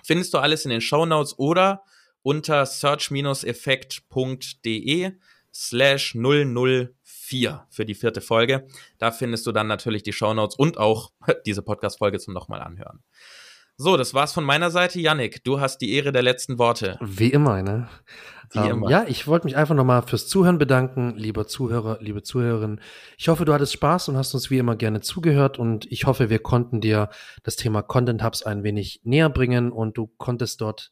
Findest du alles in den Show Notes oder unter search-effekt.de slash 004 für die vierte Folge. Da findest du dann natürlich die Shownotes und auch diese Podcast-Folge zum nochmal anhören. So, das war's von meiner Seite. Yannick, du hast die Ehre der letzten Worte. Wie immer, ne? Wie ähm, immer. Ja, ich wollte mich einfach nochmal fürs Zuhören bedanken, lieber Zuhörer, liebe Zuhörerin. Ich hoffe, du hattest Spaß und hast uns wie immer gerne zugehört und ich hoffe, wir konnten dir das Thema Content Hubs ein wenig näher bringen und du konntest dort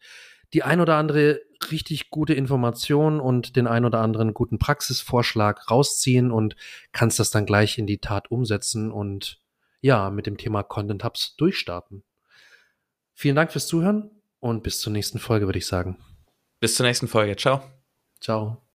die ein oder andere richtig gute Information und den ein oder anderen guten Praxisvorschlag rausziehen und kannst das dann gleich in die Tat umsetzen und ja, mit dem Thema Content Hubs durchstarten. Vielen Dank fürs Zuhören und bis zur nächsten Folge, würde ich sagen. Bis zur nächsten Folge. Ciao. Ciao.